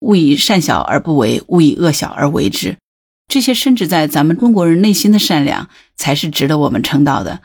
勿以善小而不为，勿以恶小而为之。这些深植在咱们中国人内心的善良，才是值得我们称道的。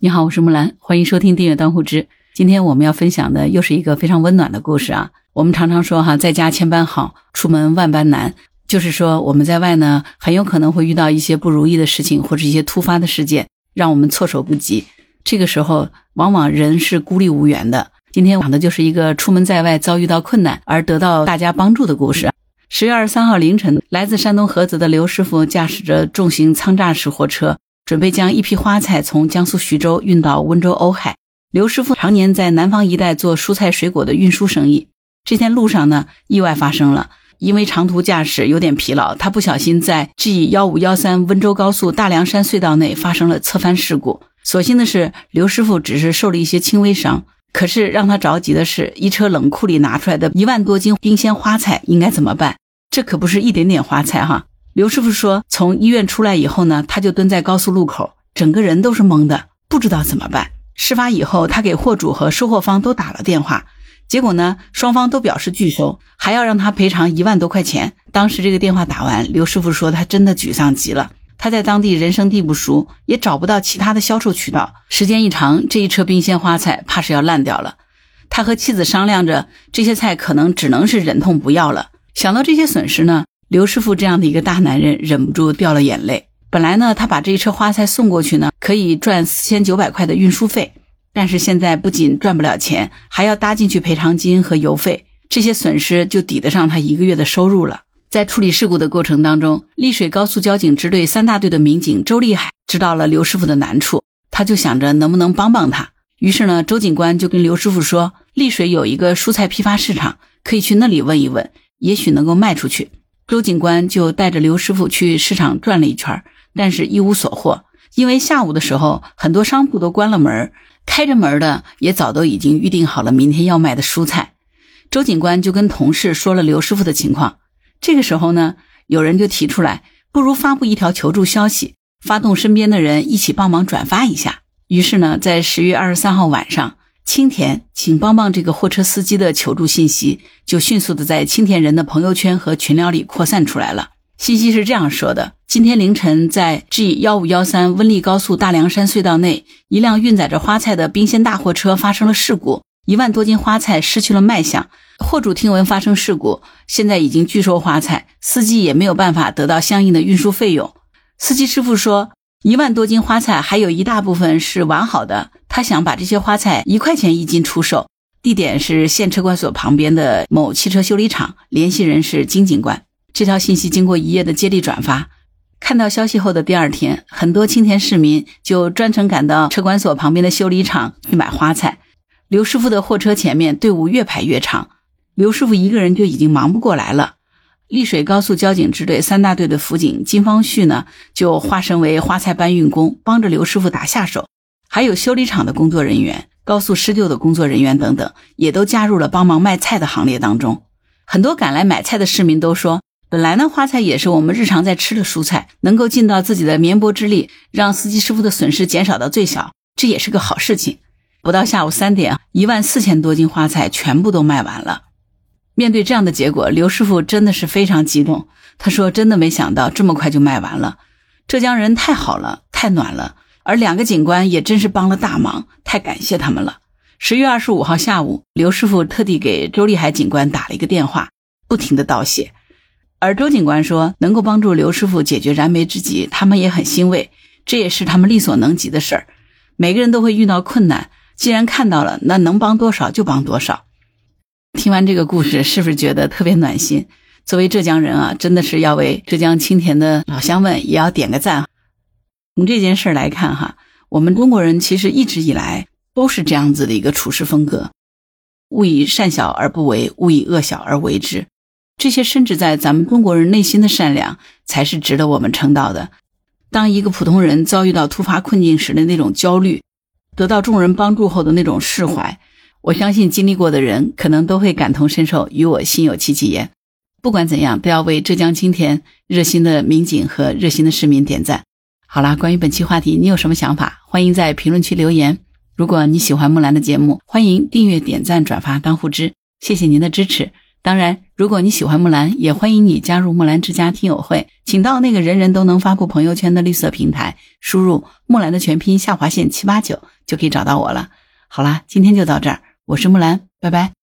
你好，我是木兰，欢迎收听订阅当户知。今天我们要分享的又是一个非常温暖的故事啊。我们常常说哈，在家千般好，出门万般难，就是说我们在外呢，很有可能会遇到一些不如意的事情，或者一些突发的事件，让我们措手不及。这个时候，往往人是孤立无援的。今天讲的就是一个出门在外遭遇到困难而得到大家帮助的故事。十月二十三号凌晨，来自山东菏泽的刘师傅驾驶着重型舱炸式货车，准备将一批花菜从江苏徐州运到温州瓯海。刘师傅常年在南方一带做蔬菜水果的运输生意。这天路上呢，意外发生了，因为长途驾驶有点疲劳，他不小心在 G 幺五幺三温州高速大凉山隧道内发生了侧翻事故。所幸的是，刘师傅只是受了一些轻微伤。可是让他着急的是，一车冷库里拿出来的一万多斤冰鲜花菜应该怎么办？这可不是一点点花菜哈。刘师傅说，从医院出来以后呢，他就蹲在高速路口，整个人都是懵的，不知道怎么办。事发以后，他给货主和收货方都打了电话，结果呢，双方都表示拒收，还要让他赔偿一万多块钱。当时这个电话打完，刘师傅说他真的沮丧极了。他在当地人生地不熟，也找不到其他的销售渠道。时间一长，这一车冰鲜花菜怕是要烂掉了。他和妻子商量着，这些菜可能只能是忍痛不要了。想到这些损失呢，刘师傅这样的一个大男人忍不住掉了眼泪。本来呢，他把这一车花菜送过去呢，可以赚四千九百块的运输费。但是现在不仅赚不了钱，还要搭进去赔偿金和油费，这些损失就抵得上他一个月的收入了。在处理事故的过程当中，丽水高速交警支队三大队的民警周立海知道了刘师傅的难处，他就想着能不能帮帮他。于是呢，周警官就跟刘师傅说，丽水有一个蔬菜批发市场，可以去那里问一问，也许能够卖出去。周警官就带着刘师傅去市场转了一圈，但是一无所获，因为下午的时候很多商铺都关了门，开着门的也早都已经预定好了明天要卖的蔬菜。周警官就跟同事说了刘师傅的情况。这个时候呢，有人就提出来，不如发布一条求助消息，发动身边的人一起帮忙转发一下。于是呢，在十月二十三号晚上，青田请帮帮这个货车司机的求助信息就迅速的在青田人的朋友圈和群聊里扩散出来了。信息是这样说的：今天凌晨，在 G 幺五幺三温丽高速大凉山隧道内，一辆运载着花菜的冰鲜大货车发生了事故，一万多斤花菜失去了卖相。货主听闻发生事故，现在已经拒收花菜，司机也没有办法得到相应的运输费用。司机师傅说，一万多斤花菜还有一大部分是完好的，他想把这些花菜一块钱一斤出售，地点是县车管所旁边的某汽车修理厂，联系人是金警官。这条信息经过一夜的接力转发，看到消息后的第二天，很多青田市民就专程赶到车管所旁边的修理厂去买花菜。刘师傅的货车前面队伍越排越长。刘师傅一个人就已经忙不过来了，丽水高速交警支队三大队的辅警金方旭呢，就化身为花菜搬运工，帮着刘师傅打下手。还有修理厂的工作人员、高速施救的工作人员等等，也都加入了帮忙卖菜的行列当中。很多赶来买菜的市民都说，本来呢，花菜也是我们日常在吃的蔬菜，能够尽到自己的绵薄之力，让司机师傅的损失减少到最小，这也是个好事情。不到下午三点，一万四千多斤花菜全部都卖完了。面对这样的结果，刘师傅真的是非常激动。他说：“真的没想到这么快就卖完了，浙江人太好了，太暖了。而两个警官也真是帮了大忙，太感谢他们了。”十月二十五号下午，刘师傅特地给周立海警官打了一个电话，不停的道谢。而周警官说：“能够帮助刘师傅解决燃眉之急，他们也很欣慰，这也是他们力所能及的事儿。每个人都会遇到困难，既然看到了，那能帮多少就帮多少。”听完这个故事，是不是觉得特别暖心？作为浙江人啊，真的是要为浙江青田的老乡们也要点个赞。从这件事来看，哈，我们中国人其实一直以来都是这样子的一个处事风格：勿以善小而不为，勿以恶小而为之。这些深植在咱们中国人内心的善良，才是值得我们称道的。当一个普通人遭遇到突发困境时的那种焦虑，得到众人帮助后的那种释怀。我相信经历过的人可能都会感同身受，与我心有戚戚焉。不管怎样，都要为浙江青田热心的民警和热心的市民点赞。好啦，关于本期话题，你有什么想法？欢迎在评论区留言。如果你喜欢木兰的节目，欢迎订阅、点赞、转发、当护知。谢谢您的支持。当然，如果你喜欢木兰，也欢迎你加入木兰之家听友会，请到那个人人都能发布朋友圈的绿色平台，输入木兰的全拼下划线七八九就可以找到我了。好啦，今天就到这儿，我是木兰，拜拜。